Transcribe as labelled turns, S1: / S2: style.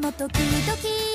S1: も時き